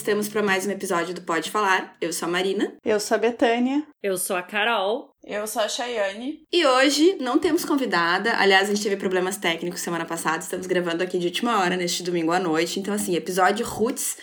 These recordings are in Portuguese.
estamos para mais um episódio do Pode Falar. Eu sou a Marina. Eu sou a Betânia. Eu sou a Carol. Eu sou a Chayane. E hoje não temos convidada. Aliás, a gente teve problemas técnicos semana passada. Estamos gravando aqui de última hora, neste domingo à noite. Então, assim, episódio Roots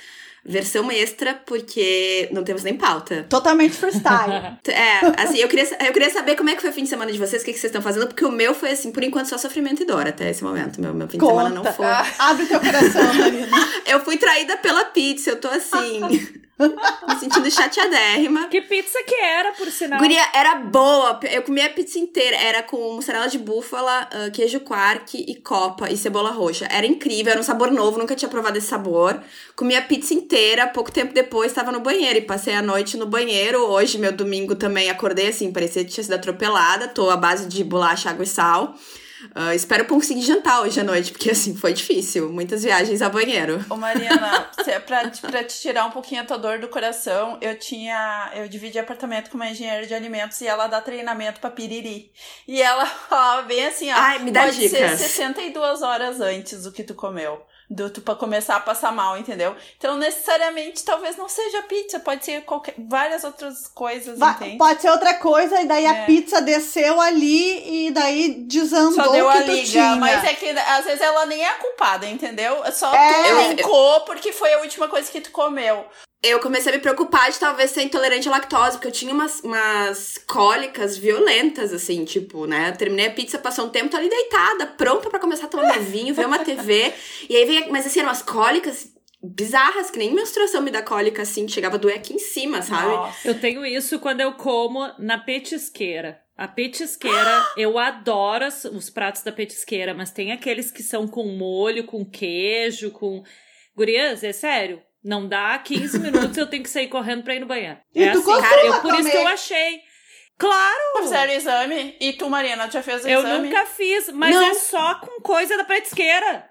versão extra, porque não temos nem pauta. Totalmente freestyle. é, assim, eu queria, eu queria saber como é que foi o fim de semana de vocês, o que, que vocês estão fazendo, porque o meu foi, assim, por enquanto, só sofrimento e dor até esse momento. Meu, meu fim Conta. de semana não foi. Ah, abre teu coração, Marina. eu fui traída pela pizza, eu tô assim. Me sentindo chateadérrima. Que pizza que era, por sinal? Guria, era boa. Eu comi a pizza inteira. Era com mussarela de búfala, uh, queijo quark e copa e cebola roxa. Era incrível, era um sabor novo, nunca tinha provado esse sabor. Comi a pizza inteira, pouco tempo depois estava no banheiro e passei a noite no banheiro. Hoje, meu domingo também, acordei assim, parecia que tinha sido atropelada. Tô à base de bolacha, água e sal. Uh, espero conseguir jantar hoje à noite, porque assim, foi difícil. Muitas viagens a banheiro. Ô, Mariana, pra, pra te tirar um pouquinho a tua dor do coração, eu tinha. Eu dividi apartamento com uma engenheira de alimentos e ela dá treinamento pra piriri. E ela fala bem assim, ó. Ai, me dá pode dicas. ser 62 horas antes do que tu comeu do tu para começar a passar mal, entendeu? Então, necessariamente, talvez não seja pizza, pode ser qualquer, várias outras coisas, Va entende? Pode ser outra coisa, e daí é. a pizza desceu ali e daí desandou Só deu que a liga, tinha. mas é que às vezes ela nem é culpada, entendeu? Só É. tu brincou porque foi a última coisa que tu comeu. Eu comecei a me preocupar de talvez ser intolerante à lactose, porque eu tinha umas, umas cólicas violentas, assim, tipo, né? Eu terminei a pizza, passou um tempo, tô ali deitada, pronta para começar a tomar meu vinho, ver uma TV. E aí vem, mas assim, eram umas cólicas bizarras, que nem menstruação me dá cólica, assim, que chegava a doer aqui em cima, sabe? Nossa. Eu tenho isso quando eu como na petisqueira. A petisqueira, eu adoro os pratos da petisqueira, mas tem aqueles que são com molho, com queijo, com. Gurias, é sério? Não dá 15 minutos, eu tenho que sair correndo pra ir no banheiro. E é tu assim, cara, eu, por isso que eu achei. Claro! Fizeram o exame e tu, Mariana, já fez o Eu exame? nunca fiz, mas Não. é só com coisa da petisqueira.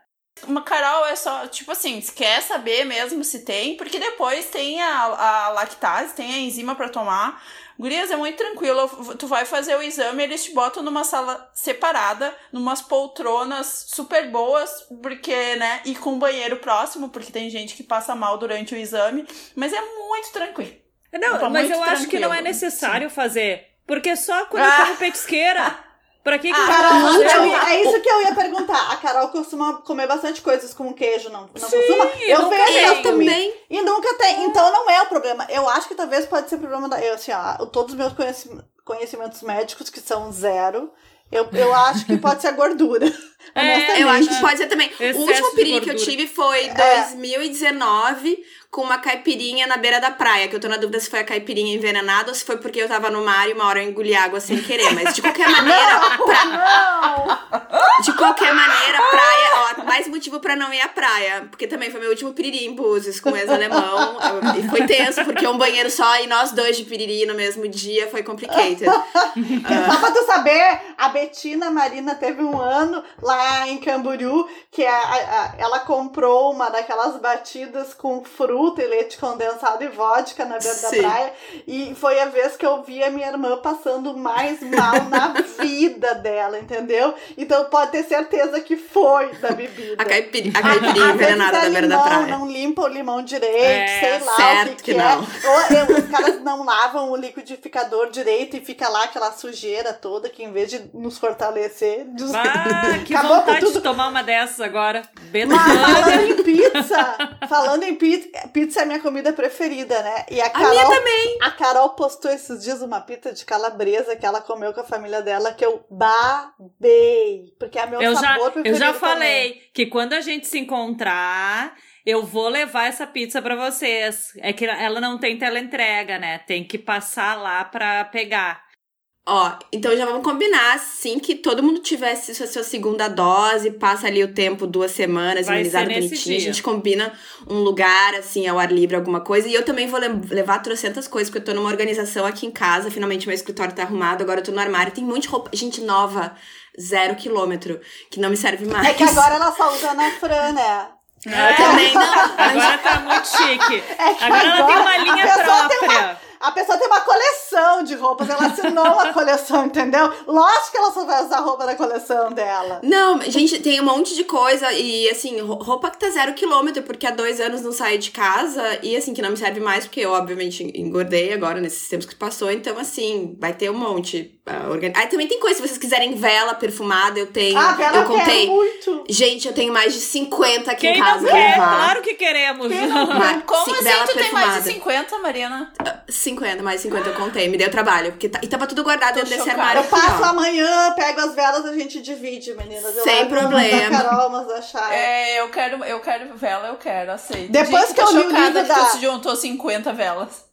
Uma Carol é só, tipo assim, quer saber mesmo se tem, porque depois tem a, a lactase, tem a enzima pra tomar. Gurias, é muito tranquilo. Tu vai fazer o exame, eles te botam numa sala separada, numas poltronas super boas, porque, né? E com banheiro próximo, porque tem gente que passa mal durante o exame. Mas é muito tranquilo. Não, Tá mas eu acho que não é tranquilo. necessário fazer. Porque só quando Ah. eu como petisqueira. Pra que, que Ah, eu Carol, eu é isso que eu ia perguntar. A Carol costuma comer bastante coisas com queijo, não, não Sim, costuma? Eu vejo ela também. E nunca tem. Então não é o problema. Eu acho que talvez pode ser problema da. Eu, assim, ó, todos os meus conheci- conhecimentos médicos, que são zero, eu, eu acho que pode ser a gordura. É. Eu acho que pode ser também. Excesso o último piriri que eu tive foi 2019, com uma caipirinha na beira da praia. Que eu tô na dúvida se foi a caipirinha envenenada ou se foi porque eu tava no mar e uma hora eu engoli água sem querer. Mas de qualquer maneira, pra- de qualquer maneira, praia, ó, mais motivo pra não ir à praia. Porque também foi meu último piriri em Búzios com ex-alemão. E foi tenso, porque um banheiro só e nós dois de piriri no mesmo dia foi complicated. Só pra tu saber, a Betina Marina teve um ano lá em Camboriú que a, a- a- ela comprou uma daquelas batidas com fruta e leite condensado e vodka na beira da Sim. praia. E foi a vez que eu vi a minha irmã passando mais mal na vida dela, entendeu? Então pode ter certeza que foi da bebida. A, caipiri, a caipirinha envenenada é da beira da praia. Não limpa o limão direito, É, sei lá certo o que, que que não. é. Ou é, os caras não lavam o liquidificador direito e fica lá aquela sujeira toda que em vez de nos fortalecer, des- Ah, que Acabou vontade tudo. de tomar uma dessas agora. Falando em pizza, falando em pizza, pizza é minha comida preferida, né? E a Carol, minha também. a Carol postou esses dias uma pizza de calabresa que ela comeu com a família dela que eu babei, porque é meu Eu já, sabor eu preferido já também. falei que quando a gente se encontrar, eu vou levar essa pizza pra vocês. É que ela não tem teleentrega, né? Tem que passar lá pra pegar. Ó, então já vamos combinar, assim, que todo mundo tivesse sua, sua segunda dose, passa ali o tempo, duas semanas, Vai imunizado bonitinho, a gente combina um lugar, assim, ao ar livre, alguma coisa. E eu também vou le- levar trocentas coisas, porque eu tô numa organização aqui em casa, finalmente meu escritório tá arrumado, agora eu tô no armário, tem um monte de roupa, gente nova, zero quilômetro, que não me serve mais. É que agora ela só usa na Fran, né? Eu também não. Agora tá muito chique. É que Agora ela tem uma linha a própria. A pessoa tem uma coleção de roupas, ela assinou uma coleção, entendeu? Lógico que ela só vai usar a roupa da coleção dela. Não, gente, tem um monte de coisa e, assim, ro- roupa que tá zero quilômetro, porque há dois anos não saí de casa e, assim, que não me serve mais, porque eu, obviamente, engordei agora nesses tempos que passou, então, assim, vai ter um monte. ah, organ... Aí também tem coisa, se vocês quiserem vela perfumada, eu tenho. Ah, Bela eu eu contei. muito. Gente, eu tenho mais de 50 aqui Quem em não casa pra quer? levar. Claro que queremos. Quem não Mas, Como sim, assim vela tu tem mais de perfumada. 50, Marina? 50, mais 50 eu contei, me deu trabalho. Porque tá- e tava tudo guardado Tô dentro desse chocada. armário Eu passo amanhã, pego as velas, a gente divide, meninas. Eu Sem problema. Da Carol, umas da. É, eu quero, eu quero vela, eu quero, aceito. Depois Gente, que eu li o livro que da- tu se juntou 50 velas.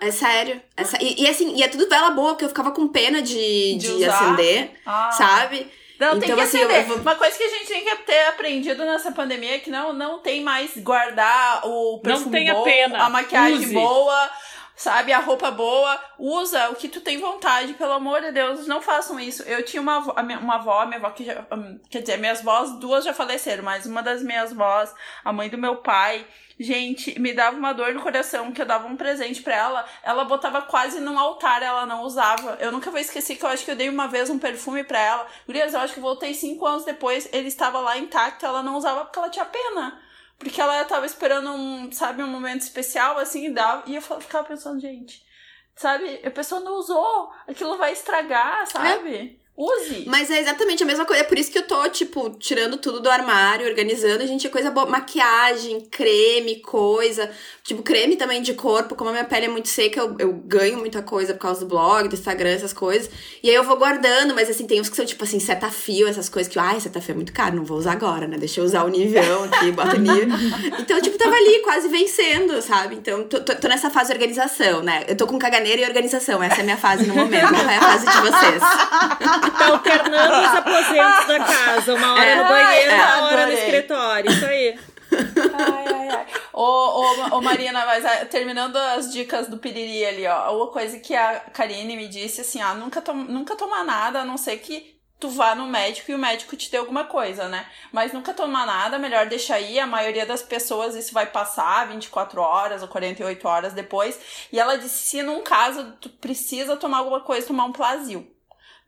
É sério. É sé- E, e assim, e é tudo vela boa, porque eu ficava com pena de, De de, acender, Ah. sabe? Não, tem Então, que assim, eu- acender. eu vou- Uma coisa que a gente tem que ter aprendido nessa pandemia é que não, não tem mais guardar o perfume tenha bom, pena. a maquiagem Use. boa, sabe? A roupa boa. Usa o que tu tem vontade, pelo amor de Deus. Não façam isso. Eu tinha uma, avó- uma avó, minha avó que já... hum, Quer dizer, minhas vós, duas já faleceram, mas uma das minhas vós, a mãe do meu pai... Gente, me dava uma dor no coração que eu dava um presente pra ela. Ela botava quase num altar, ela não usava. Eu nunca vou esquecer que eu acho que eu dei uma vez um perfume pra ela. Gurias, eu acho que voltei cinco anos depois, ele estava lá intacto, ela não usava porque ela tinha pena. Porque ela tava esperando um, sabe, um momento especial, assim, e dava. E eu ficava pensando, gente, sabe, a pessoa não usou, aquilo vai estragar, sabe? Use. Mas é exatamente a mesma coisa. É por isso que eu tô, tipo, tirando tudo do armário, organizando. A gente, é coisa boa. Maquiagem, creme, coisa. Tipo, creme também de corpo. Como a minha pele é muito seca, eu, eu ganho muita coisa por causa do blog, do Instagram, essas coisas. E aí eu vou guardando, mas assim, tem uns que são, tipo assim, setafio, essas coisas que, ai, setafio é muito caro, não vou usar agora, né? Deixa eu usar o nível aqui, bota o nível. Então, tipo, tava ali quase vencendo, sabe? Então, tô, tô, tô nessa fase de organização, né? Eu tô com caganeira e organização. Essa é a minha fase no momento. Qual é a fase de vocês? Tá alternando os aposentos da casa. Uma hora É. no banheiro, Ai, uma hora no escritório. Isso aí. Ai, ai, ai. Ô, ô, ô, Marina, mas ah, terminando as dicas do piriri ali, ó. Uma coisa que a Karine me disse, assim, ó, nunca, tom, nunca tomar nada, a não ser que tu vá no médico e o médico te dê alguma coisa, né? Mas nunca tomar nada, melhor deixar aí. A maioria das pessoas isso vai passar 24 horas ou 48 horas depois. E ela disse, se num caso tu precisa tomar alguma coisa, tomar um plasil.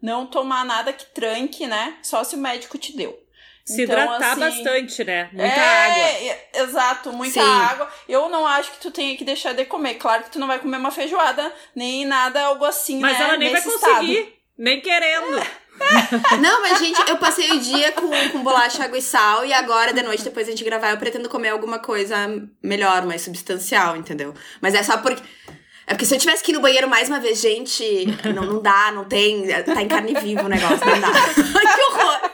Não tomar nada que tranque, né? Só se o médico te deu. Se Então, hidratar assim, bastante, né? Muita é, água. é, Exato, muita Sim. água. Eu não acho que tu tenha que deixar de comer. Claro que tu não vai comer uma feijoada, nem nada, algo assim, Mas né? ela nem vai nesse conseguir. estado. Nem querendo. Não, mas gente, eu passei o dia com, com bolacha, água e sal e agora de noite, depois a gente gravar, eu pretendo comer alguma coisa melhor, mais substancial, entendeu? Mas é só porque. É porque se eu tivesse que ir no banheiro mais uma vez, gente, não, não dá, não tem. Tá em carne viva o negócio, não dá. Ai, que horror!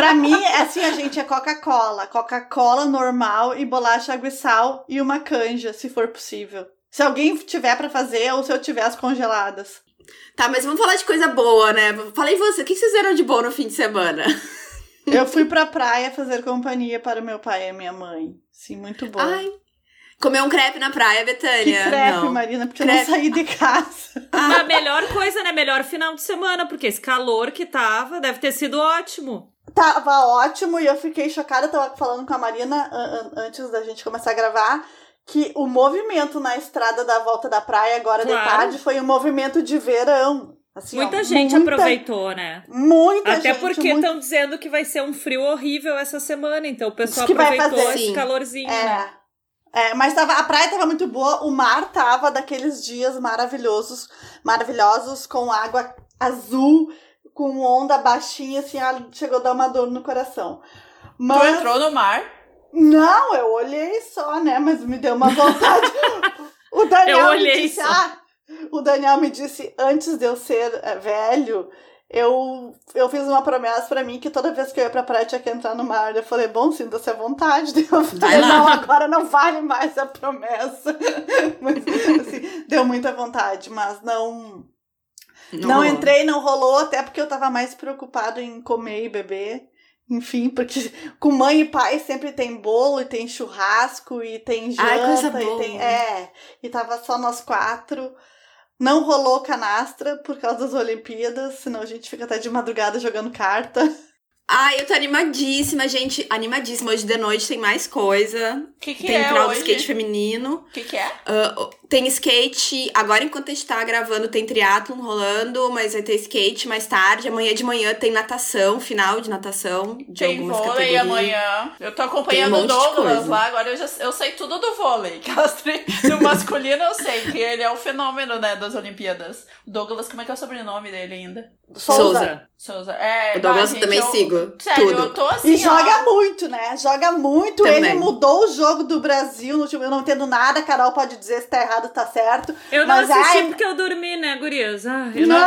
Pra mim, é assim, a gente é Coca-Cola. Coca-Cola normal e bolacha, água e sal e uma canja, se for possível. Se alguém tiver pra fazer ou se eu tiver as congeladas. Tá, mas vamos falar de coisa boa, né? Falei você, o que vocês fizeram de bom no fim de semana? Eu fui pra praia fazer companhia para o meu pai e a minha mãe. Sim, muito bom. Ai. Comer um crepe na praia, que Betânia. crepe, não. Marina, porque eu Crepe. não saí de casa. A melhor coisa, né? Melhor final de semana, porque esse calor que tava deve ter sido ótimo. Tava ótimo e eu fiquei chocada. Tava falando com a Marina an- an- antes da gente começar a gravar que o movimento na estrada da volta da praia agora de Claro. tarde foi um movimento de verão. Assim, ó, Muita gente muita- aproveitou, né? Muita Até gente. porque muito- estão dizendo que vai ser um frio horrível essa semana, então o pessoal que vai aproveitou fazer, esse sim. calorzinho. né? É. É, mas tava, a praia tava muito boa, o mar tava daqueles dias maravilhosos, maravilhosos, com água azul, com onda baixinha, assim, ah, chegou a dar uma dor no coração. Tu Mas, entrou no mar. não, eu olhei só, né, mas me deu uma vontade. o Daniel Eu me olhei disse, só. ah, o Daniel me disse, antes de eu ser eh, velho, eu, eu fiz uma promessa pra mim que toda vez que eu ia pra praia tinha que entrar no mar. Eu falei, bom, sinta-se à vontade. Eu falei, não, agora não vale mais a promessa. Mas, assim, deu muita vontade, mas não, não, rolou. entrei, não rolou, até porque eu tava mais preocupado em comer e beber. Enfim, porque com mãe e pai sempre tem bolo e tem churrasco e tem janta Ai, coisa e boa. tem. É, e tava só nós quatro. Não rolou canastra por causa das Olimpíadas, senão a gente fica até de madrugada jogando carta. Ai, eu tô animadíssima, gente. Animadíssima. Hoje de noite tem mais coisa. O que, que tem é final do hoje? skate feminino. O que, que é? Ah, tem skate. Agora, enquanto a gente tá gravando, tem triatlon rolando, mas vai ter skate mais tarde. Amanhã de manhã tem natação, final de natação. De Tem algumas vôlei categorias. amanhã. Eu tô acompanhando um o Douglas lá, agora eu, já, eu sei tudo do vôlei. No masculino eu sei que ele é o fenômeno, né, das Olimpíadas. O Douglas, como é que é o sobrenome dele ainda? Souza. Souza. É, O Douglas bah, também eu- sigo. Sério, tudo. eu tô assim, E joga ó, muito, né? Joga muito. Também. Ele mudou o jogo do Brasil no último. Eu não entendo nada. A Carol pode dizer se tá errado tá certo. Eu não Mas, assisti ai, porque eu dormi, né, gurias? Ah, eu não, Não!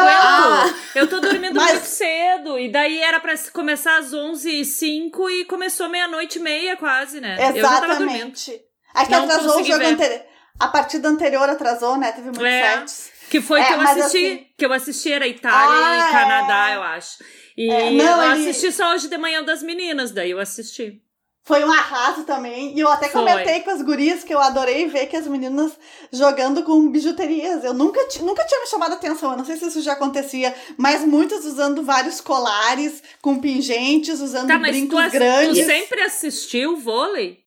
aguento. Eu tô dormindo Mas- muito cedo. E daí era pra começar às 11h05 e começou meia-noite e meia quase, né? Exatamente. Aí que atrasou o jogo anterior. A partida anterior atrasou, né? Teve muitos É. sets. Que foi É, que eu assisti. assim- Que eu assisti era Itália Ah, e Canadá, é. eu acho. E É, não, eu ele- assisti só hoje de manhã das meninas, daí eu assisti. Foi um arraso também. E eu até Foi. comentei com as gurias que eu adorei ver que as meninas jogando com bijuterias. Eu nunca, nunca tinha me chamado a atenção. Eu não sei se isso já acontecia, mas muitas usando vários colares com pingentes, usando Tá, mas tu, brincos assi- tu grandes. sempre assistiu vôlei?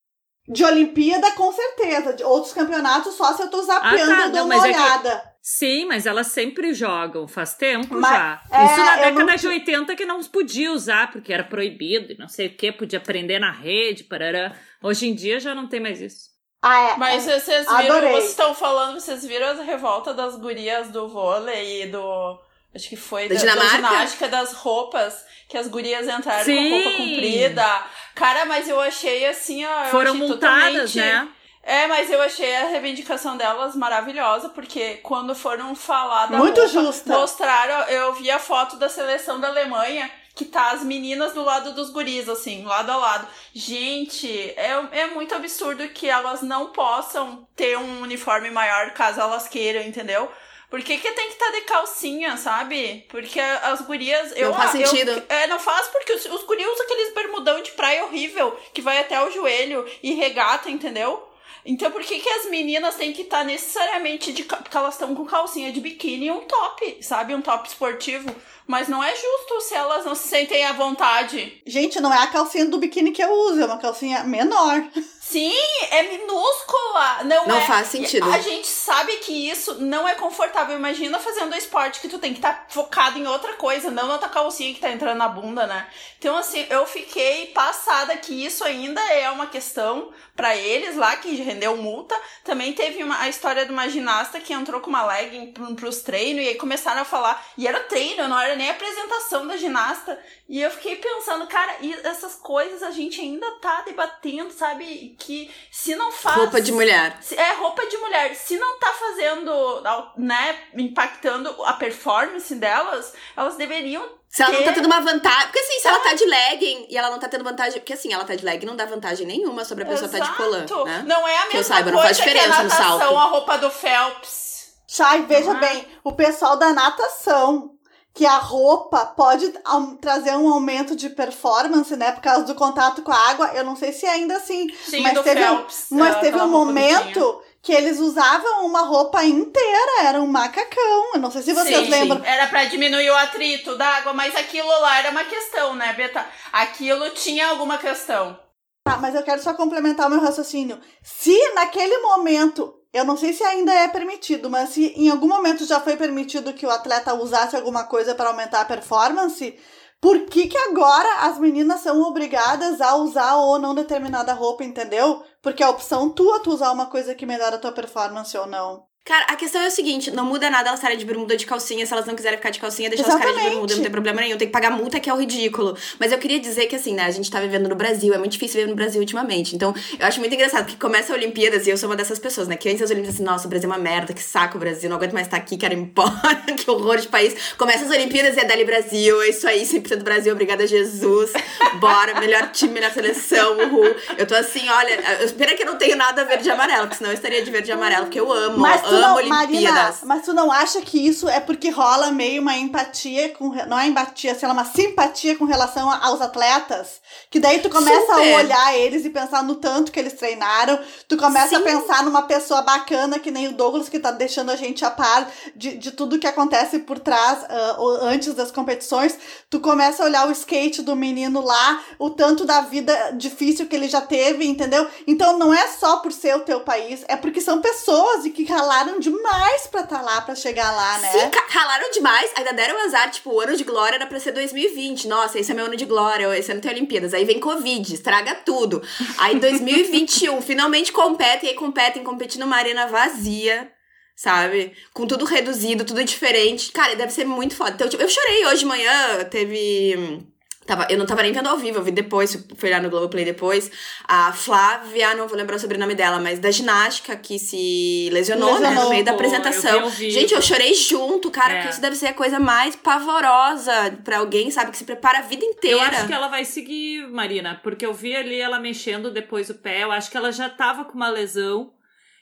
De Olimpíada, com certeza. De outros campeonatos, só se eu tô zapeando Ah, tá. eu dou Não, uma mas é que- olhada. Sim, mas elas sempre jogam, faz tempo Mas- já. é, Isso na década não de ti- 80 que não podia usar, porque era proibido e não sei o que, podia prender na rede, parará. Hoje em dia já não tem mais isso. Ah, é. Mas é. vocês viram, Adorei. vocês estão falando, vocês viram a revolta das gurias do vôlei e do. Acho que foi Da da, da Dinamarca? ginástica das roupas, que as gurias entraram Sim. com roupa comprida. Cara, mas eu achei assim, ó. Foram achei multadas, totalmente- né? É, mas eu achei a reivindicação delas maravilhosa, porque quando foram falar da Muito roupa, justa. mostraram, eu vi a foto da seleção da Alemanha, que tá as meninas do lado dos guris, assim, lado a lado. Gente, é, é muito absurdo que elas não possam ter um uniforme maior caso elas queiram, entendeu? Por que, que tem que estar de calcinha, sabe? Porque as gurias. Eu, faz eu- sentido. é, não faz porque os, os guris usam aqueles bermudão de praia horrível que vai até o joelho e regata, entendeu? Então por que, que as meninas têm que estar necessariamente de. Porque elas estão com calcinha de biquíni e um top, sabe? Um top esportivo. Mas não é justo se elas não se sentem à vontade. Gente, não é a calcinha do biquíni que eu uso, é uma calcinha menor. Sim, é minúscula. Não, Não é. faz sentido. A gente sabe que isso não é confortável. Imagina fazendo esporte que tu tem que estar focado em outra coisa, não na tua calcinha que tá entrando na bunda, né? Então, assim, eu fiquei passada que isso ainda é uma questão pra eles lá, que rendeu multa. Também teve uma, a história de uma ginasta que entrou com uma legging pro, pros treinos e aí começaram a falar. E era treino, não era nem apresentação da ginasta. E eu fiquei pensando, cara, e essas coisas a gente ainda tá debatendo, sabe? Que se não faz. Roupa de mulher. Se- É roupa de mulher. Se não tá fazendo, né, impactando a performance delas, elas deveriam. Se ela não tá tendo uma vantagem. Porque assim, se ela tá de legging e ela não tá tendo vantagem. Porque assim, ela tá de legging não dá vantagem nenhuma sobre a pessoa tá de colã. Exato. Né? Não é a Que eu mesma saiba, não coisa faz que a diferença no natação, salto. a roupa do Phelps. Chay, veja Ah. bem, o pessoal da natação, que a roupa pode trazer um aumento de performance, né? Por causa do contato com a água. Eu não sei se é ainda assim. Sim, mas do teve, um- Phelps. mas ah, teve um tinha. momento que eles usavam uma roupa inteira, era um macacão. Eu não sei se vocês Sim, lembram. Era pra diminuir o atrito da água, mas aquilo lá era uma questão, né, Beta? Aquilo tinha alguma questão. Tá, mas eu quero só complementar o meu raciocínio. Se naquele momento, eu não sei se ainda é permitido, mas se em algum momento já foi permitido que o atleta usasse alguma coisa para aumentar a performance, por que que agora as meninas são obrigadas a usar ou não determinada roupa, entendeu? Porque é a opção tua tu usar uma coisa que melhora a tua performance ou não. Cara, a questão é o seguinte: não muda nada elas estarem de bermuda ou de calcinha. Se elas não quiserem ficar de calcinha, deixa elas ficarem de Exatamente. bermuda, não tem problema nenhum. Tem que pagar multa, que é o ridículo. Mas eu queria dizer que, assim, né, a gente tá vivendo no Brasil, é muito difícil viver no Brasil ultimamente. Então, eu acho muito engraçado, porque começa a Olimpíadas e eu sou uma dessas pessoas, né? Que antes das Olimpíadas, assim, nossa, o Brasil é uma merda, que saco o Brasil, não aguento mais estar aqui, quero ir embora, que horror de país. Começa as Olimpíadas e é Dali Brasil, é isso aí, 100% do Brasil, obrigada Jesus. Bora, melhor time, melhor seleção, uhul. Eu tô assim, olha, eu espero que eu não tenho nada verde e amarelo, porque senão eu estaria de verde e amarelo, porque eu amo, Mas tu amo não. Marina, mas tu não acha que isso é porque rola meio uma empatia com. Não é empatia, sei lá, uma simpatia com relação a- aos atletas? Que daí tu começa Super. a olhar eles e pensar no tanto que eles treinaram. Tu começa a Sim. pensar numa pessoa bacana, que nem o Douglas, que tá deixando a gente a par de, de tudo que acontece por trás, o- antes das competições. Tu começa a olhar o skate do menino lá, o tanto da vida difícil que ele já teve, entendeu? Então não é só por ser o teu país, é porque são pessoas e que ralaram ralaram demais pra estar tá lá, pra chegar lá, né? Sim, ralaram demais, ainda deram azar, tipo, o ano de glória era pra ser 2020. Nossa, esse é meu ano de glória, esse ano tem Olimpíadas. Aí vem Covid, estraga tudo. Aí 2021, finalmente competem, aí competem, competindo numa arena vazia sabe? Com tudo reduzido, tudo diferente. Cara, deve ser muito foda. Então, tipo, eu chorei hoje de manhã, teve. Tava, eu não tava nem vendo ao vivo, eu vi depois, fui lá no Globoplay depois. A Flávia, não vou lembrar o sobrenome dela, mas da ginástica que se lesionou, lesionou né, no meio da apresentação. Eu Gente, eu chorei junto, cara, é. porque isso deve ser a coisa mais pavorosa para alguém, sabe? Que se prepara a vida inteira. Eu acho que ela vai seguir, Marina, porque eu vi ali ela mexendo depois o pé, eu acho que ela já tava com uma lesão.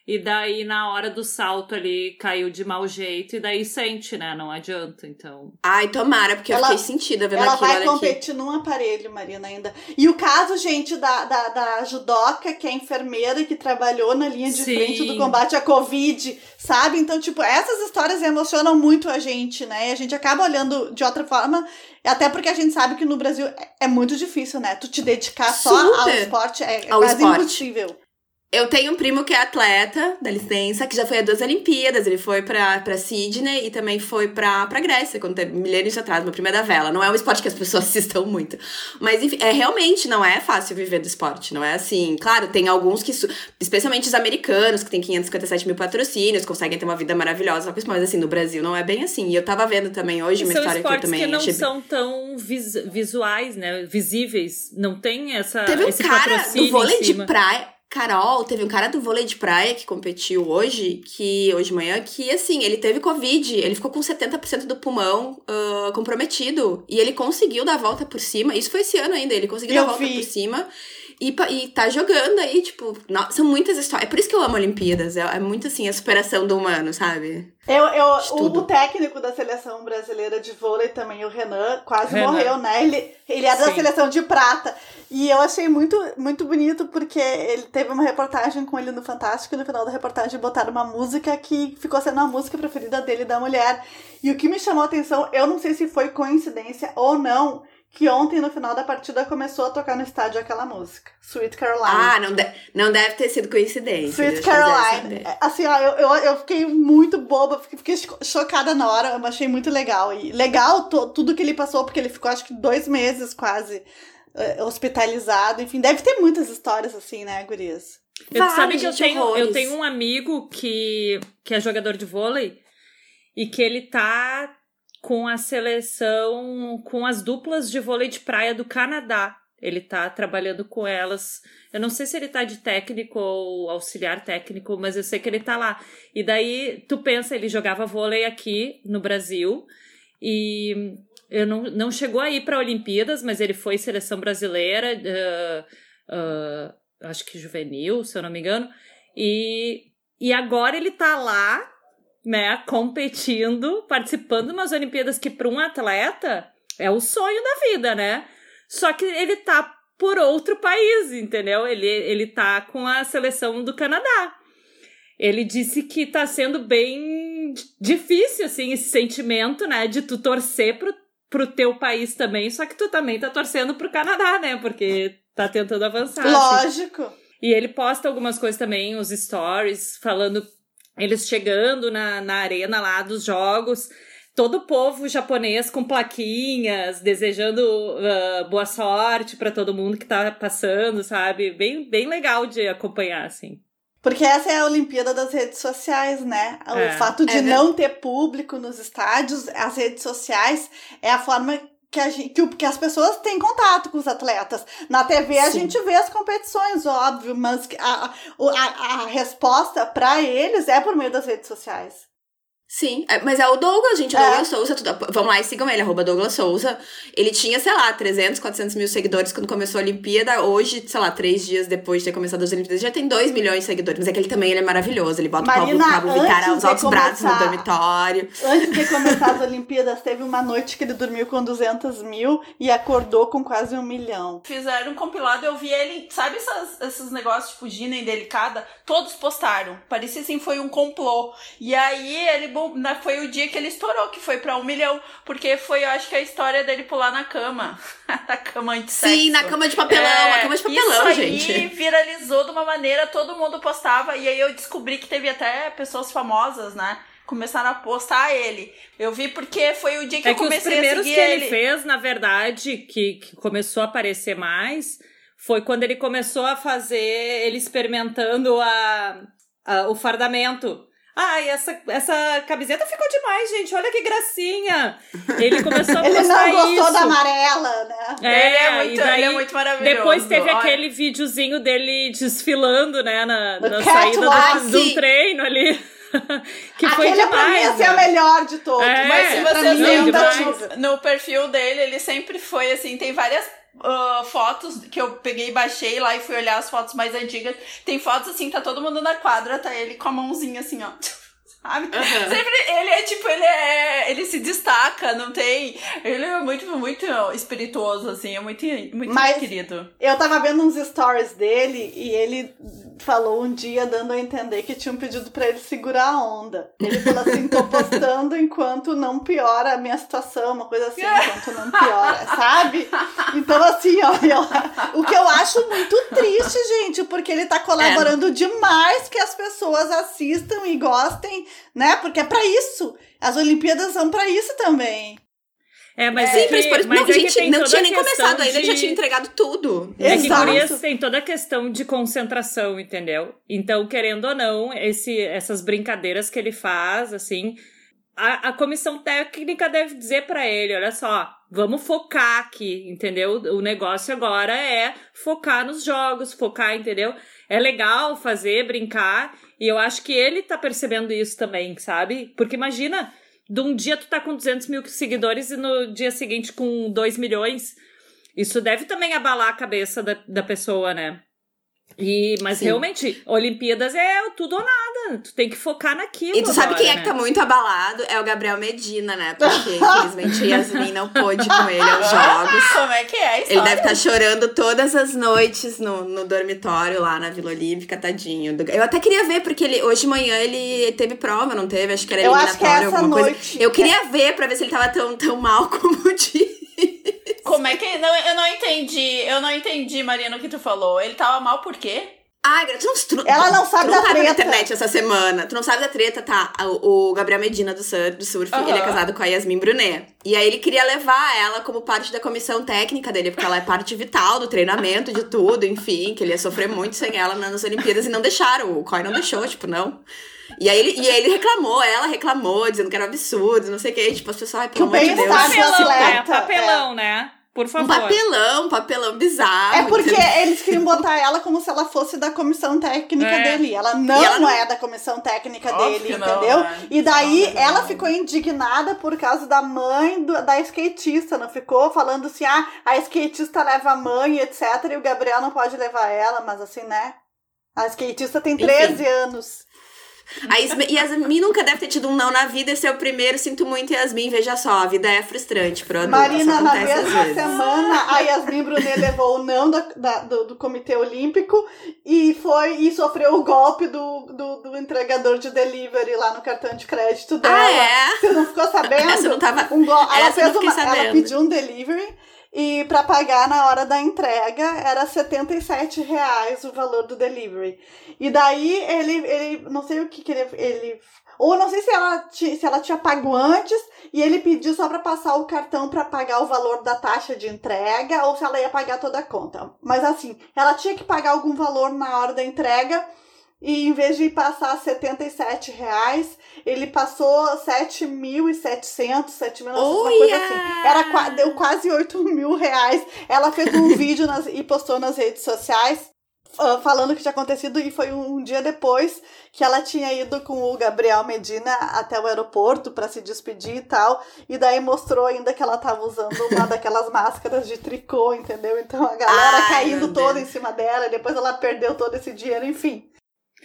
E daí, na hora do salto ali, caiu de mau jeito. E daí sente, né? Não adianta, então. Ai, tomara, porque ela, eu fiquei sentida vendo ela aquilo. Ela vai competir aqui. num aparelho, Marina, ainda. E o caso, gente, da, da, da judoca, que é enfermeira, que trabalhou na linha de Sim. frente do combate à Covid, sabe? Então, tipo, essas histórias emocionam muito a gente, né? E a gente acaba olhando de outra forma. Até porque a gente sabe que no Brasil é, é muito difícil, né? Tu te dedicar só Super. ao esporte é, é ao quase esporte. impossível. Eu tenho um primo que é atleta, da licença, que já foi a duas Olimpíadas. Ele foi pra, pra Sydney e também foi pra, pra Grécia, quando teve milênios atrás, meu primo é da vela. Não é um esporte que as pessoas assistam muito. Mas, enfim, é, realmente não é fácil viver do esporte. Não é assim. Claro, tem alguns que, especialmente os americanos, que tem 557 mil patrocínios, conseguem ter uma vida maravilhosa. Mas, assim, no Brasil não é bem assim. E eu tava vendo também hoje uma história que eu também que não achei... são tão vis visuais, né? Visíveis. Não tem essa. Teve um cara do vôlei de praia Carol, teve um cara do vôlei de praia que competiu hoje, que hoje de manhã, que assim, ele teve Covid, ele ficou com 70% do pulmão uh, comprometido. E ele conseguiu dar a volta por cima. Isso foi esse ano ainda, ele conseguiu Eu dar a volta vi. por cima. E, e tá jogando aí, tipo, não, são muitas histórias. É por isso que eu amo Olimpíadas. É, é muito assim, a superação do humano, sabe? Eu, eu, o, o, técnico da seleção brasileira de vôlei também, o Renan, quase Renan. morreu, né? Ele, ele é da Sim. seleção de prata. E eu achei muito, muito bonito porque ele teve uma reportagem com ele no Fantástico e no final da reportagem botaram uma música que ficou sendo a música preferida dele da mulher. E o que me chamou a atenção, eu não sei se foi coincidência ou não, que ontem, no final da partida, começou a tocar no estádio aquela música. Sweet Caroline. Ah, não, de não deve ter sido coincidência. Sweet Caroline. Assim, ó, eu, eu, eu, fiquei muito boba, fiquei chocada na hora, eu achei muito legal. E legal tudo que ele passou, porque ele ficou acho que dois meses quase hospitalizado. Enfim, deve ter muitas histórias assim, né, gurias? Eu, sabe que eu tenho, eu tenho um amigo que, que é jogador de vôlei e que ele tá com a seleção, com as duplas de vôlei de praia do Canadá. Ele tá trabalhando com elas. Eu não sei se ele tá de técnico ou auxiliar técnico, mas eu sei que ele tá lá. E daí tu pensa, ele jogava vôlei aqui no Brasil e eu não, não chegou a ir para Olimpíadas, mas ele foi seleção brasileira, uh, uh, acho que juvenil, se eu não me engano. E, e agora ele tá lá né, competindo, participando de umas Olimpíadas que para um atleta é o sonho da vida, né? Só que ele tá por outro país, entendeu? Ele, ele tá com a seleção do Canadá. Ele disse que tá sendo bem difícil, assim, esse sentimento, né, de tu torcer pro, pro teu país também, só que tu também tá torcendo pro Canadá, né, porque tá tentando avançar. Assim. Lógico. Assim. E ele posta algumas coisas também, os stories, falando eles chegando na, na arena lá dos jogos, todo o povo japonês com plaquinhas, desejando uh, boa sorte para todo mundo que tá passando, sabe? Bem, bem legal de acompanhar, assim. Porque essa é a Olimpíada das redes sociais, né? O é, fato de é não ter público nos estádios, as redes sociais é a forma que, a gente, que, que, as pessoas têm contato com os atletas. Na TV a gente vê as competições, óbvio, mas a, a, a resposta para eles é por meio das redes sociais. Sim, é, mas é o Douglas, gente. O é. Douglas Souza. Tudo, vamos lá e sigam ele, arroba Douglas Souza. Ele tinha, sei lá, 300, 400 mil seguidores quando começou a Olimpíada. Hoje, sei lá, três dias depois de ter começado as Olimpíadas, já tem 2 milhões de seguidores. Mas é que ele também ele é maravilhoso. Ele bota Marina, o cabo vitar aos altos braços no dormitório. Antes de começar as Olimpíadas, teve uma noite que ele dormiu com 200 mil e acordou com quase um milhão. Fizeram um compilado, eu vi ele, sabe essas, esses negócios tipo Gina indelicada? Todos postaram. Parecia assim, foi um complô. E aí ele foi o dia que ele estourou, que foi pra um milhão. Porque foi, eu acho que a história dele pular na cama. na cama de Sim, na cama de papelão, é, a cama de papelão, isso gente. viralizou de uma maneira, todo mundo postava, e aí eu descobri que teve até pessoas famosas, né? Começaram a postar ele. Eu vi porque foi o dia que É eu que os comecei a primeiros seguir que ele fez, na verdade, que, que começou a aparecer mais, foi quando ele começou a fazer ele experimentando a, a- o fardamento. Ai, essa, essa camiseta ficou demais, gente. Olha que gracinha. Ele começou a Ele postar não gostou isso. da amarela, né? É, ele, é muito, e daí, ele é muito maravilhoso. Depois teve Olha. aquele videozinho dele desfilando, né, na, na saída do, do treino ali. que foi Aquele pra mim demais. ia ser o né? melhor de todos. É, Mas se vocês demais. tive. no perfil dele, ele sempre foi assim, tem várias ah, fotos que eu peguei e baixei lá e fui olhar as fotos mais antigas. Tem fotos assim, tá todo mundo na quadra, tá ele com a mãozinha assim, ó. Sabe? Aham. Sempre ele é tipo, ele é. Ele se destaca, não tem. Ele é muito, muito espirituoso, assim, é muito, muito Mas- querido. Eu tava vendo uns stories dele e ele falou um dia dando a entender que tinham pedido pra ele segurar a onda. Ele falou assim: tô postando enquanto não piora a minha situação, uma coisa assim, enquanto não piora, sabe? Então, assim, ó, eu- o que eu acho muito triste, gente, porque ele tá colaborando demais que as pessoas assistam e gostem, né? Porque é pra isso. As Olimpíadas são pra isso também. É, mas Sim, é que, por- mas não, é que gente, não tinha nem começado ainda, ele já de- tinha entregado tudo. É que Exato. Gurias tem toda a questão de concentração, entendeu? Então, querendo ou não, esse, essas brincadeiras que ele faz, assim, a, a comissão técnica deve dizer pra ele, olha só, vamos focar aqui, entendeu? O negócio agora é focar nos jogos, focar, entendeu? É legal fazer, brincar, e eu acho que ele tá percebendo isso também, sabe? Porque imagina, de um dia tu tá com 200 mil seguidores e no dia seguinte com 2 milhões. Isso deve também abalar a cabeça da, da pessoa, né? E, mas Sim. realmente, Olimpíadas é tudo ou nada. Tu tem que focar naquilo. E tu sabe agora, quem é né? que tá muito abalado? É o Gabriel Medina, né? Porque, infelizmente, Yasmin não pôde com ele aos jogos. Como é que é a Ele deve estar chorando todas as noites no, no dormitório lá na Vila Olímpica, tadinho. Eu até queria ver, porque ele, hoje de manhã ele teve prova, não teve? Acho que era Eu acho que é essa alguma coisa. noite. Eu queria ver pra ver se ele tava tão, tão mal como diz. Como é que. Não, eu não entendi. Eu não entendi, Marina, o que tu falou. Ele tava mal por quê? Ai, Gra, tu não, tu, Ela não sabe tu não da tava na treta. internet essa semana. Tu não sabe da treta, tá? O, o Gabriel Medina do, sur, do surf, Aham. ele é casado com a Yasmin Brunet. E aí ele queria levar ela como parte da comissão técnica dele, porque ela é parte vital do treinamento, de tudo, enfim, que ele ia sofrer muito sem ela nas Olimpíadas e não deixaram. O Coy não deixou, tipo, não. E aí, ele, e aí ele reclamou, ela reclamou, dizendo que era um absurdo, não sei o que. Tipo, as pessoas, ai, Que pelo amor de Deus. Papelão, né? Papelão, né? Por Um favor. papelão, um papelão bizarro. É porque entendeu? eles queriam botar ela como se ela fosse da comissão técnica É. dele. Ela não, E ela não- é da comissão técnica Óbvio dele, não, entendeu? né? E daí que ela não. ficou indignada por causa da mãe do- da skatista, não ficou falando assim, ah, a skatista leva a mãe, etc. E o Gabriel não pode levar ela, mas assim, né? A skatista tem Enfim. 13 anos. A Yasmin, nunca deve ter tido um não na vida, esse é o primeiro. Sinto muito, Yasmin. Veja só, a vida é frustrante pro adulto. Marina, na mesma semana, a Yasmin Brunet levou o não da- da- do, do Comitê Olímpico e foi e sofreu o golpe do, do, do entregador de delivery lá no cartão de crédito dela. Ah, é? Você não ficou sabendo? Essa não tava- Um go- ela, fez uma, ela pediu um delivery e para pagar na hora da entrega era 77 reais o valor do delivery. E daí ele, ele não sei o que, que ele, ele ou não sei se ela, se ela tinha pago antes e ele pediu só para passar o cartão para pagar o valor da taxa de entrega ou se ela ia pagar toda a conta. Mas assim, ela tinha que pagar algum valor na hora da entrega e em vez de passar 77 reais, ele passou 7.700, 7.900, uma coisa assim. Era, deu quase 8 mil reais. Ela fez um vídeo nas- e postou nas redes sociais ah, falando o que tinha acontecido e foi um, dia depois que ela tinha ido com o Gabriel Medina até o aeroporto para se despedir e tal. E daí mostrou ainda que ela tava usando uma daquelas máscaras de tricô, entendeu? Então a galera Ai, caindo toda Deus. em cima dela, e depois ela perdeu todo esse dinheiro, enfim.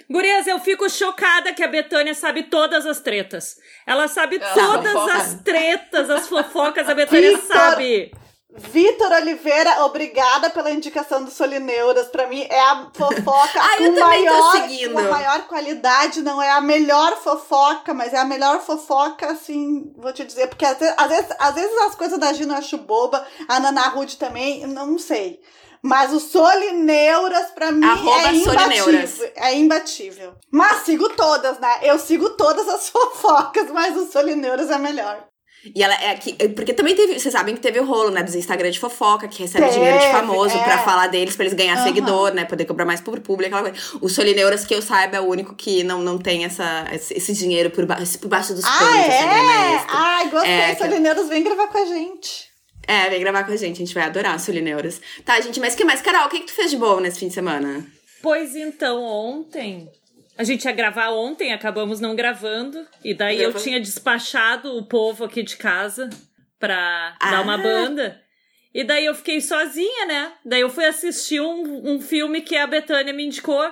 Gurias, eu fico chocada que a Betânia sabe todas as tretas. Ela sabe Ela todas fofoca. as tretas, as fofocas, a Betânia Vitor! sabe. Vitor Oliveira, obrigada pela indicação do Solineuras. Pra mim é a fofoca Ah, com maior, com maior qualidade. Não é a melhor fofoca, mas é a melhor fofoca, assim, vou te dizer. Porque às vezes, às vezes as coisas da Gina eu acho boba, a Nana Rude também, não sei. Mas o Solineuras, pra mim, Arroba é imbatível. Solineuras. É imbatível. Mas sigo todas, né? Eu sigo todas as fofocas, mas o Solineuras é melhor. E ela é aqui. Porque também teve. Vocês sabem que teve o rolo, né? Dos Instagram de fofoca, que recebe Teve, dinheiro de famoso é. pra falar deles, pra eles ganhar Aham. seguidor, né? Poder cobrar mais por público, aquela coisa. O Solineuras, que eu saiba, é o único que não, não tem essa, esse, dinheiro por, ba por baixo dos panos, Ah, essa grana é? Ai, gostei. É, Solineuras, vem gravar com a gente. É, vem gravar com a gente, a gente vai adorar Solineuras. Tá, gente, mas o que mais? Carol, o que, que tu fez de bom nesse fim de semana? Pois então, ontem. A gente ia gravar ontem, acabamos não gravando. E daí eu Gravando. tinha despachado o povo aqui de casa pra Ah. dar uma banda. E daí eu fiquei sozinha, né? Daí eu fui assistir um, um filme que a Betânia me indicou.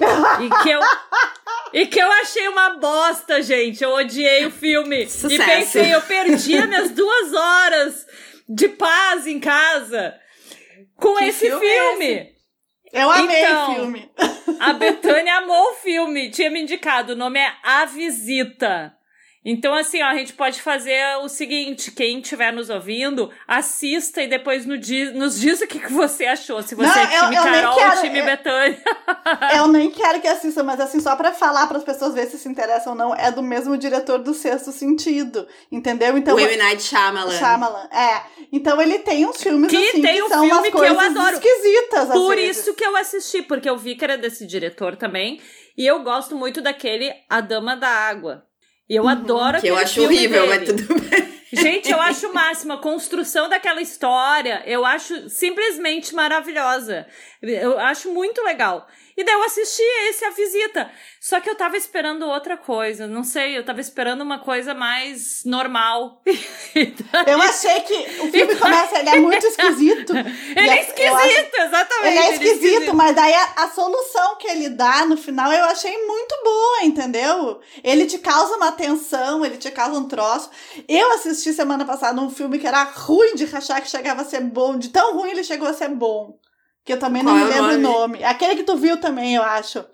e que eu. E que eu achei uma bosta, gente. Eu odiei o filme. Sucesso. E pensei, eu perdi as minhas duas horas de paz em casa com Que esse filme é filme. Eu amei Então. o filme. A Betânia amou o filme, tinha me indicado. O nome é A Visita. Então, assim, ó, a gente pode fazer o seguinte: quem estiver nos ouvindo, assista e depois no di- nos diz o que, que você achou. Se você Não, é eu- time eu nem Carol ou quero- time eu- Betânia. Eu nem quero que assista, mas assim, só pra falar para as pessoas ver se se interessam ou não, é do mesmo diretor do Sexto Sentido, entendeu? Então, o M. Night Shyamalan. Shyamalan, é. Então ele tem uns filmes Que assim tem que um são filme umas que eu coisas adoro. esquisitas, Por vezes. isso que eu assisti, porque eu vi que era desse diretor também. E eu gosto muito daquele A Dama da Água. E eu adoro Uhum. Que eu acho filme horrível, dele. mas tudo bem. Gente, eu acho o máximo. A construção daquela história, eu acho simplesmente maravilhosa. Eu acho muito legal. E daí eu assisti esse A Visita. Só que eu tava esperando outra coisa. Não sei, eu tava esperando uma coisa mais normal. Eu achei que o filme começa, ele é muito esquisito. Ele E é eu esquisito, acho- exatamente. Ele é esquisito, mas daí a, a solução que ele dá no final eu achei muito boa, entendeu? Ele te causa uma tensão, ele te causa um troço. Eu assisti semana passada um filme que era ruim de rachar que chegava a ser bom, de tão ruim ele chegou a ser bom. Que eu também não Qual me é lembro o nome? nome. Aquele que tu viu também, eu acho.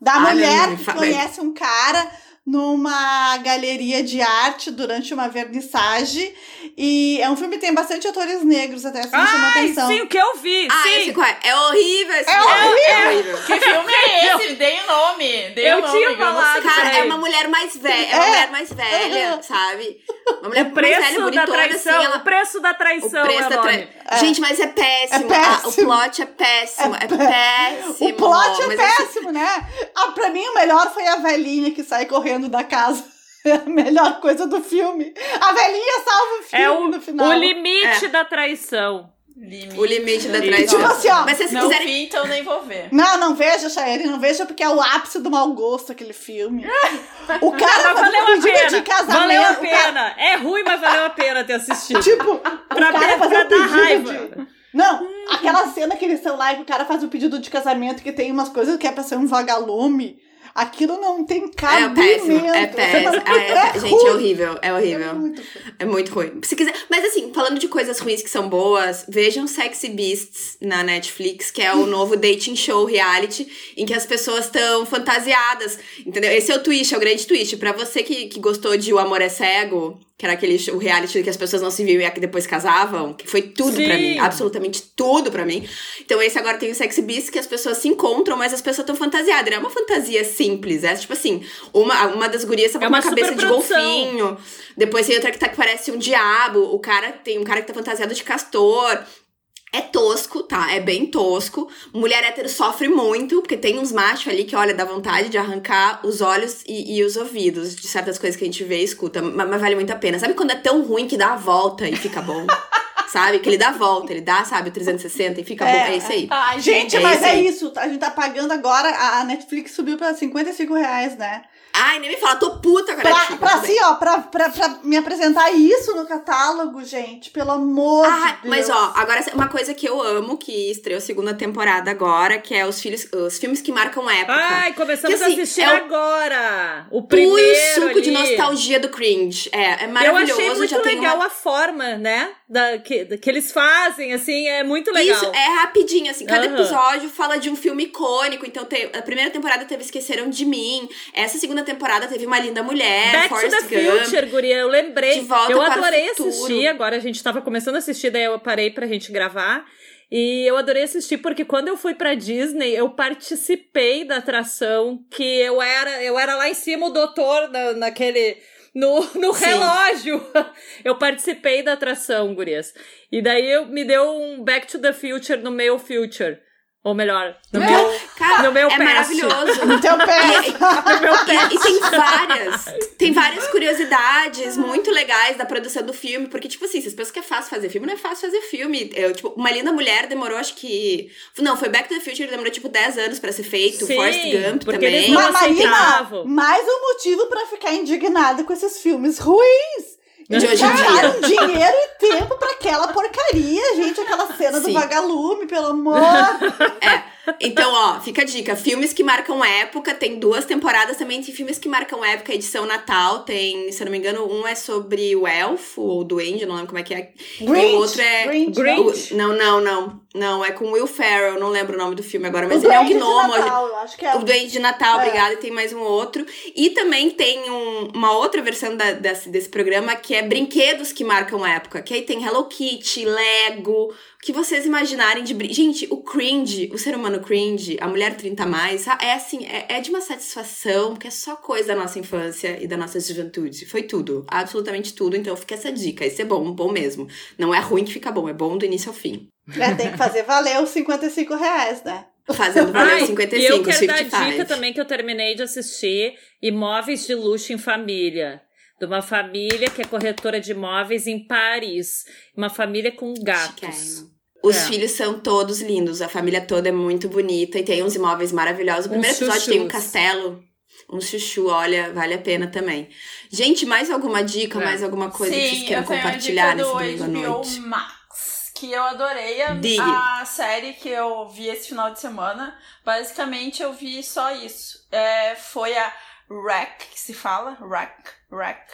Da Ah, mulher não, que fa- conhece um cara numa galeria de arte durante uma vernissage. E é um filme que tem bastante atores negros, até assim, chama Ai, atenção. sim, o que eu vi. Ah, sim. esse qual é? É horrível esse É filme. horrível! É horrível. Que filme é esse? Dei o nome. Dei Eu o nome. tinha falado. Cara, é uma mulher mais velha. É uma É. mulher mais velha, sabe? Uma mulher O mais velha, preço da bonitona, traição. assim. Ela... O preço da O traição preço é o da nome. tra... Gente, mas é péssimo. É Ah, o péssimo. plot é péssimo. É, péssimo. O plot é assim, péssimo, né? Ah, pra mim o melhor foi a velhinha que sai correndo da casa. É a melhor coisa do filme. A velhinha salva o filme É o, no final. o limite É. da traição. Limite. o limite da Tipo traição. assim, ó, mas se vocês Não quiserem vi, então nem vou ver. Não, não veja, Chaeri, não veja porque é o ápice do mau gosto aquele filme. O cara Mas faz valeu um a pedido pena. de casamento. Valeu a o cara- pena. É ruim, mas valeu a pena ter assistido. tipo, Pra o cara pra um dar pedido raiva. de... Não, aquela cena que eles estão lá e que o cara faz o pedido de casamento que tem umas coisas que é pra ser um vagalume. Aquilo não tem É cabimento. péssimo, é péssimo. É, é- gente, é horrível, é É horrível. muito ruim. É muito ruim. Se quiser, mas assim, falando de coisas ruins que são boas, vejam Sexy Beasts na Netflix, que é o novo dating show reality, em que as pessoas estão fantasiadas, entendeu? Esse é o twist, é o grande twist. Pra você que, que gostou de O Amor é Cego, que era aquele o reality que as pessoas não se viam e que depois casavam, que foi tudo pra Sim. mim, absolutamente tudo pra mim. Então esse agora tem o Sexy Beasts, que as pessoas se encontram, mas as pessoas estão fantasiadas. É uma fantasia simples, é tipo assim, uma, uma das gurias tá com É uma, uma cabeça de golfinho, depois tem outra que, tá, que parece um diabo. O cara tem um cara que tá fantasiado de castor. É tosco, tá? É bem tosco. Mulher hétero sofre muito, porque tem uns machos ali que, olha, dá vontade de arrancar os olhos e, e os ouvidos de certas coisas que a gente vê e escuta. Mas, mas vale muito a pena. Sabe quando é tão ruim que dá a volta e fica bom? sabe? Que ele dá a volta, ele dá, sabe, o 360 e fica É, bom. É isso aí. Ai, Gente, É mas é aí. isso. A gente tá pagando agora. A Netflix subiu pra 55 reais, né? Ai, nem me fala, tô puta com a Pra, pra assim, ó, pra, pra, pra me apresentar isso no catálogo, gente. Pelo amor Ah, de Deus. mas ó, agora uma coisa que eu amo, que estreou a segunda temporada agora, que é os, filhos, os filmes que marcam época. Ai, começamos Que, assim, a assistir é o agora. O Puro primeiro suco de ali. nostalgia do cringe. É, é Eu maravilhoso. achei muito legal uma... a forma, né? Da, que, que eles fazem, assim, é muito legal. Isso, é rapidinho, assim. Cada Aham. episódio fala de um filme icônico. Então, te- a primeira temporada teve Esqueceram de Mim. Essa segunda temporada teve Uma Linda Mulher, Back Forrest to the Gump. Future, guria, eu lembrei. De Volta eu adorei assistir, agora a gente tava começando a assistir, daí eu parei pra gente gravar. E eu adorei assistir porque quando eu fui pra Disney, eu participei da atração que eu era, eu era lá em cima o doutor na, naquele no, no relógio. Eu participei da atração, gurias. E daí eu, me deu um Back to the Future no meu Future. Ou melhor, no Meu, meu, cara, no meu é past. maravilhoso. No teu pé. no meu E, past. e tem várias, tem várias curiosidades muito legais da produção do filme, porque, tipo assim, vocês pensam que é fácil fazer filme, não é fácil fazer filme. Eu, tipo, Uma Linda Mulher demorou, acho que. Não, foi Back to the Future, demorou, tipo, 10 anos pra ser feito. Sim, Forrest Gump porque também. eles não Mas, Marina, mais um motivo pra ficar indignado com esses filmes ruins. De hoje em dia. Dinheiro e tempo pra aquela porcaria, gente. Aquela cena do Sim. vagalume, pelo amor. Então, ó, fica a dica. Filmes que marcam época, tem duas temporadas também. Tem filmes que marcam época, edição Natal. Tem, se eu não me engano, um é sobre o elfo ou duende, não lembro como é que é. E Grinch, o outro é. Grinch, Grinch. não, não, não. Não, é com Will Ferrell, não lembro o nome do filme agora, mas o ele é um Duende de gnomo. Natal, eu acho que é O Duende de Natal, É. obrigada. E tem mais um outro. E também tem um- uma outra versão da- desse, desse programa que é brinquedos que marcam época. Que aí tem Hello Kitty, Lego, que vocês imaginarem de brin... Gente, o cringe, o ser humano cringe, a mulher 30 a mais, é assim, é, é de uma satisfação, porque é só coisa da nossa infância e da nossa juventude. Foi tudo, absolutamente tudo. Então fica essa dica. Esse é bom, bom mesmo. Não é ruim que fica bom, é bom do início ao fim. É, tem que fazer valer os 55 reais, né? Fazendo valer Ai, 55, e eu quero dar 55. dica também que eu terminei de assistir Imóveis de Luxo em Família. De uma família que é corretora de imóveis em Paris. Uma família com gatos. Os É. filhos são todos lindos, a família toda é muito bonita e tem uns imóveis maravilhosos. O primeiro Uns episódio tem um castelo, um chuchu, olha, vale a pena também. Gente, mais alguma dica, É. mais alguma coisa que vocês Sim, queiram compartilhar nesse do domingo à noite? Max, que eu adorei a, Diga. a série que eu vi esse final de semana. Basicamente, eu vi só isso. É, foi a Rec, que se fala, Rec, Rec,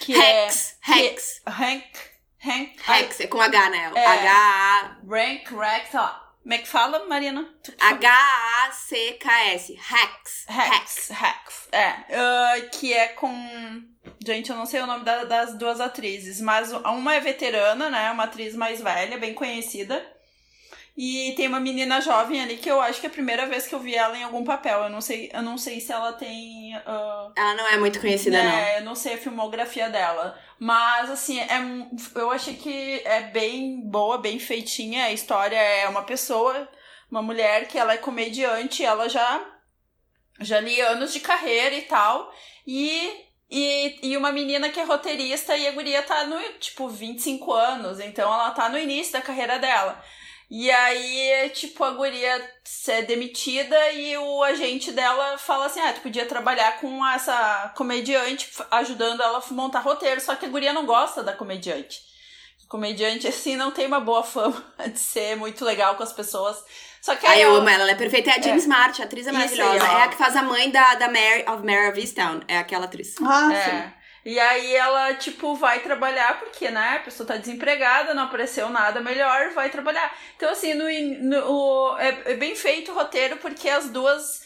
que Rex, é... Rex, Que, Hank, Hank, Rex, é com H, né? É. H-A- Rank, Rec, ó. Como é que fala, que H-A-C-K-S, Rex, Rex, Rex, é. ah, que é com. Gente, eu não sei o nome da- das duas atrizes, mas uma é veterana, né? Uma atriz mais velha, bem conhecida. E tem uma menina jovem ali que eu acho que é a primeira vez que eu vi ela em algum papel. Eu não sei, eu não sei se ela tem. ah, Ela não é muito conhecida, não. né, Eu não sei a filmografia dela. Mas, assim, é, eu achei que é bem boa, bem feitinha. A história é uma pessoa, uma mulher que ela é comediante, ela já, já li anos de carreira e tal. E, e, e uma menina que é roteirista e a guria tá no, tipo, 25 anos. Então ela tá no início da carreira dela. E aí, tipo, a guria é demitida e o agente dela fala assim: ah, tu podia trabalhar com essa comediante, ajudando ela a montar roteiro. Só que a guria não gosta da comediante. Comediante, assim, não tem uma boa fama de ser muito legal com as pessoas. Só que Ai, aí eu ela- amo ela, ela é perfeita. É a Jean É. Smart, a atriz é aí, maravilhosa. ó. é a que faz a mãe da, da Mary, of Mary of Easttown. É aquela atriz. Ah, sim. E aí ela, tipo, vai trabalhar, porque, né, a pessoa tá desempregada, não apareceu nada melhor, vai trabalhar. Então, assim, no, no, é, é bem feito o roteiro, porque as duas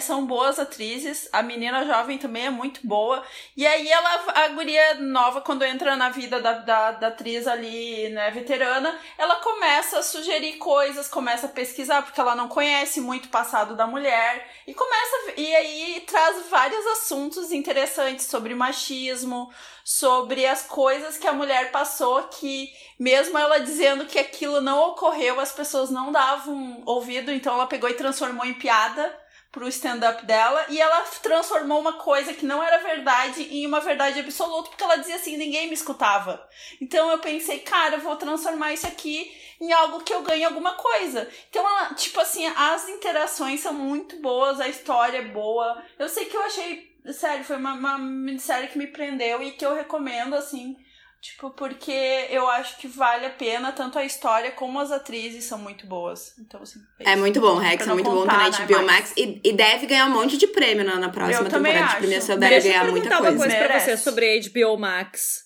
são boas atrizes, a menina jovem também é muito boa. E aí ela, a guria nova, quando entra na vida da, da, da atriz ali, né, veterana, ela começa a sugerir coisas, começa a pesquisar, porque ela não conhece muito o passado da mulher. E começa. E aí traz vários assuntos interessantes sobre machismo, sobre as coisas que a mulher passou, que mesmo ela dizendo que aquilo não ocorreu, as pessoas não davam ouvido, então ela pegou e transformou em piada pro stand-up dela e ela transformou uma coisa que não era verdade em uma verdade absoluta, porque ela dizia assim, ninguém me escutava. Então eu pensei, cara, eu vou transformar isso aqui em algo que eu ganhe alguma coisa. Então, ela, tipo assim, as interações são muito boas, a história é boa. Eu sei que eu achei, sério, foi uma, uma minissérie que me prendeu e que eu recomendo, assim, tipo, porque eu acho que vale a pena, tanto a história como as atrizes são muito boas. Então, assim. É isso. muito bom, Rex, é muito bom, na né, HBO. Max. E, e deve ganhar um monte de prêmio na, na próxima Eu também temporada de acho. premiação, deve Deixa eu ganhar muita perguntar uma coisa. coisa pra você Merece. sobre a HBO Max.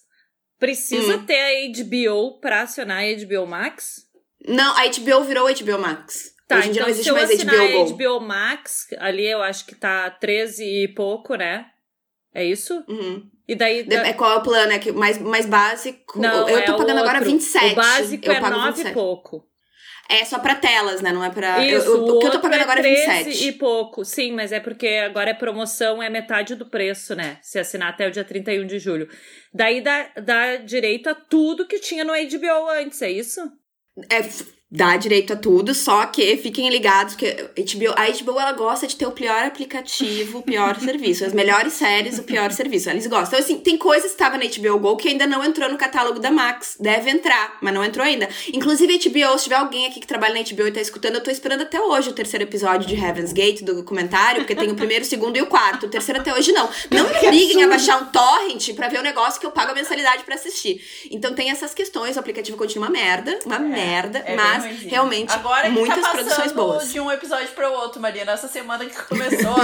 Precisa Hum. ter a HBO pra acionar a HBO Max? Não, a HBO virou HBO Max. Tá, Hoje em dia então não se existe eu mais assinar HBO a. HBO Max, ali eu acho que tá 13 e pouco, né? É isso? Uhum. E daí... De- é qual é o plano? É que mais, mais básico. Não, eu é tô o pagando agora outro. 27. O básico eu é pago 9 e 27. pouco. É só pra telas, né? Não é pra. Isso, eu- o que eu tô pagando é agora é 13 27. e pouco. Sim, mas é porque agora é promoção, é metade do preço, né? Se assinar até o dia 31 de julho. Daí dá, dá direito a tudo que tinha no HBO antes, é isso? É, dá direito a tudo, só que fiquem ligados que HBO, a HBO ela gosta de ter o pior aplicativo, o pior serviço. As melhores séries, o pior serviço. Eles gostam. Então, assim, tem coisas que estavam na HBO Go que ainda não entrou no catálogo da Max. Deve entrar, mas não entrou ainda. Inclusive, HBO, se tiver alguém aqui que trabalha na HBO e tá escutando, eu tô esperando até hoje o terceiro episódio de Heaven's Gate, do documentário, porque tem o primeiro, o segundo e o quarto. O terceiro até hoje não. Não me obriguem a baixar um torrent pra ver o negócio que eu pago a mensalidade pra assistir. Então tem essas questões, o aplicativo continua uma merda, uma merda, É bem mas ruimzinho. realmente Agora que muitas tá produções boas. de um episódio para o outro, Marina. Essa semana que começou.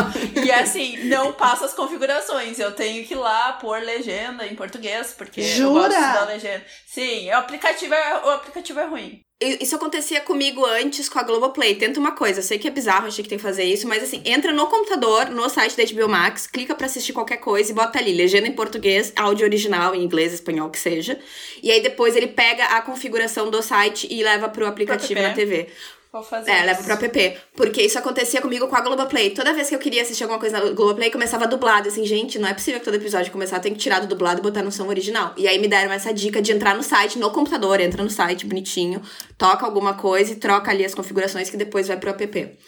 e assim, não passa as configurações. Eu tenho que ir lá pôr legenda em português, porque eu Jura? gosto da legenda. Sim, o aplicativo é, o aplicativo é ruim. Isso acontecia comigo antes com a Globoplay. Tenta uma coisa, eu sei que é bizarro, achei que tem que fazer isso, mas assim, entra no computador, no site da HBO Max, clica pra assistir qualquer coisa e bota ali, legenda em português, áudio original, em inglês, espanhol, que seja. E aí depois ele pega a configuração do site e leva pro aplicativo na TV. Vou fazer É, isso. leva pro app. Porque isso acontecia comigo com a Globoplay. Toda vez que eu queria assistir alguma coisa na Globoplay, começava dublado. Assim, gente, não é possível que todo episódio começar, tem que tirar do dublado e botar no som original. E aí me deram essa dica de entrar no site, no computador, entra no site bonitinho, toca alguma coisa e troca ali as configurações que depois vai pro app.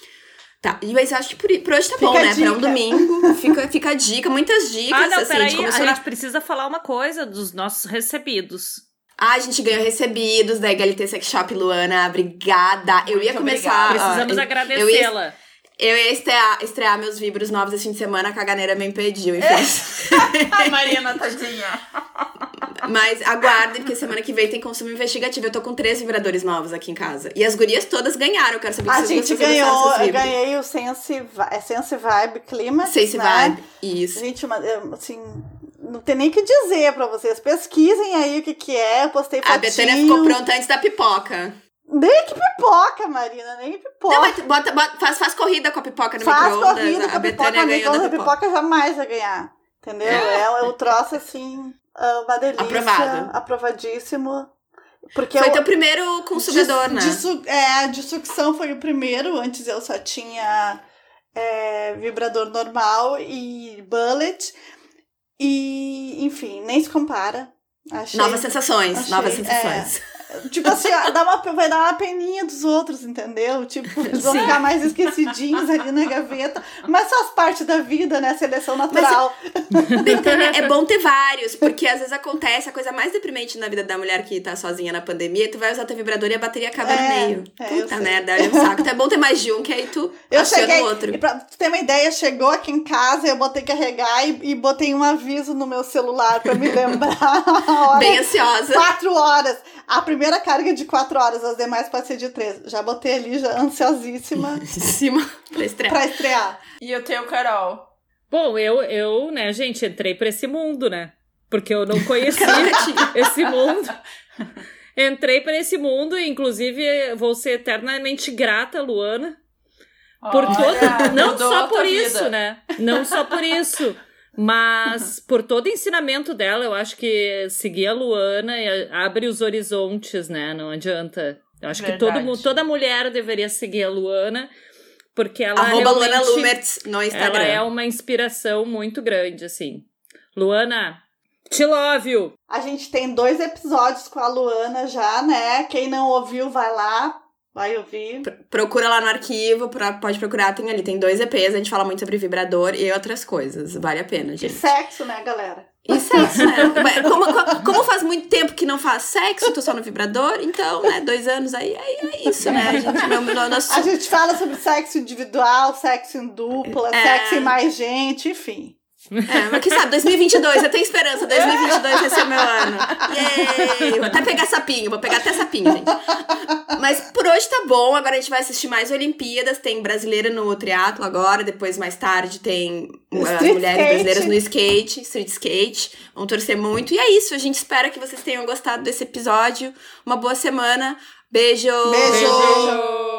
Tá, e mas eu acho que por, por hoje tá Fica bom, a né? Pra um dica. domingo, fica, fica a dica, muitas dicas. Ah, não, assim, peraí, a funciona- gente precisa falar uma coisa dos nossos recebidos. Ah, a gente ganhou recebidos da Egalité Sex Shop, Luana. Obrigada. Eu ia Muito começar. obrigada. Precisamos agradecê-la. Eu ia estrear, estrear meus vibros novos esse fim de semana, a caganeira me impediu, enfim. Ai, Marina, tadinha. Mas aguardem, porque semana que vem tem consumo investigativo. Eu tô com três vibradores novos aqui em casa. E as gurias todas ganharam. Eu quero saber A se gente vocês gostaram ganhou, dessas eu ganhei o Sense, é Sense Vibe Climax, Sense né? Vibe. Isso. Gente, uma- assim, não tem nem o que dizer pra vocês. Pesquisem aí o que que é, eu postei A fotinho. Betânia ficou pronta antes da pipoca. Nem que pipoca, Marina, nem pipoca. Não, mas bota, bota- faz, faz corrida com a pipoca no Faz micro-ondas. corrida com A a pipoca, a da micro pipoca. pipoca jamais vai ganhar. Entendeu? É, o troço, assim, ah, uma delícia. Aprovado. Aprovadíssimo. Porque Foi eu, teu primeiro consumidor, de, né? De, su- é, de sucção foi o primeiro. Antes eu só tinha é, vibrador normal e bullet. E, enfim, nem se compara. Achei, Novas sensações, achei, novas é. sensações. Tipo assim, dá uma, vai dar uma peninha dos outros, entendeu? Tipo, eles vão Sim. ficar mais esquecidinhos ali na gaveta. Mas faz parte da vida, né? Seleção natural. Betânia, é bom ter vários, porque às vezes acontece a coisa mais deprimente na vida da mulher que tá sozinha na pandemia, tu vai usar teu vibrador e a bateria acaba É, no meio. é, Puta merda, olha um saco. Então é bom ter mais de um, que aí tu Eu cheguei, o outro. e pra tu ter uma ideia, chegou aqui em casa, eu botei carregar e, e botei um aviso no meu celular pra me lembrar hora. Bem ansiosa. Quatro horas. A primeira carga é de quatro horas, as demais pode ser de três. Já botei ali, já ansiosíssima Em cima pra estrear. pra estrear. E eu tenho Carol. Bom, eu, eu, né, gente, entrei pra esse mundo, né? Porque eu não conhecia esse mundo. Entrei pra esse mundo e, inclusive, vou ser eternamente grata, Luana. Por Olha, todo. Não só por vida. isso, né? Não só por isso. Mas por todo o ensinamento dela, eu acho que seguir a Luana e abre os horizontes, né? Não adianta. Eu acho que todo, Verdade. toda mulher deveria seguir a Luana, porque ela Arroba Luana Lumertz no Instagram. ela é uma inspiração muito grande, assim. Luana, te love you! A gente tem dois episódios com a Luana já, né? Quem não ouviu, vai lá, vai ouvir. Procura lá no arquivo, pra- pode procurar, tem ali, tem dois EPs, a gente fala muito sobre vibrador e outras coisas. Vale a pena, E gente. sexo, né, galera? E sexo, né? Como, como- como faz muito tempo que não faz sexo, tô só no vibrador, então, né, dois anos aí, aí é isso, né? A gente, meu, meu, nosso, A gente fala sobre sexo individual, sexo em dupla, É. sexo em mais gente, enfim. É, mas quem sabe, 2022, eu tenho esperança, 2022 vai ser o meu ano. Yay! Vou até pegar sapinho, vou pegar até sapinho, gente. Mas por hoje tá bom, agora a gente vai assistir mais Olimpíadas, tem brasileira no triatlo agora, depois mais tarde tem uh, mulheres skate. brasileiras no skate, street skate. Vamos torcer muito. E é isso, a gente espera que vocês tenham gostado desse episódio. Uma boa semana. Beijo! Beijo. Beijo.